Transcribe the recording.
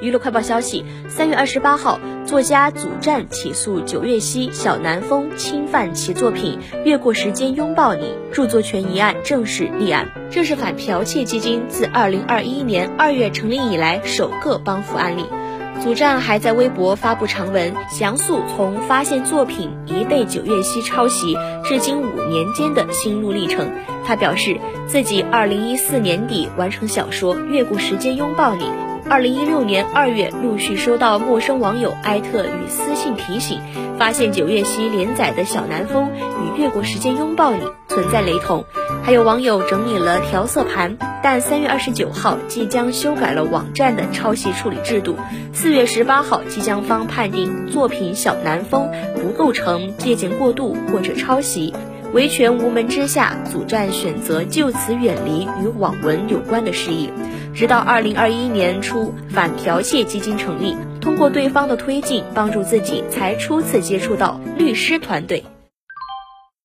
娱乐快报消息，三月二十八号，作家祖战起诉九月溪、小南风侵犯其作品《越过时间拥抱你》著作权一案正式立案。这是反剽窃基金自二零二一年二月成立以来首个帮扶案例。祖战还在微博发布长文，详述从发现作品疑被九月溪抄袭至今五年间的心路历程。他表示，自己二零一四年底完成小说《越过时间拥抱你》。二零一六年二月，陆续收到陌生网友艾特与私信提醒，发现九月溪连载的小南风与《越过时间拥抱你》存在雷同。还有网友整理了调色盘，但三月二十九号即将修改了网站的抄袭处理制度，四月十八号即将方判定作品小南风不构成借鉴过度或者抄袭。维权无门之下，祖战选择就此远离与网文有关的事宜。直到二零二一年初，反剽窃基金成立，通过对方的推进，帮助自己才初次接触到律师团队。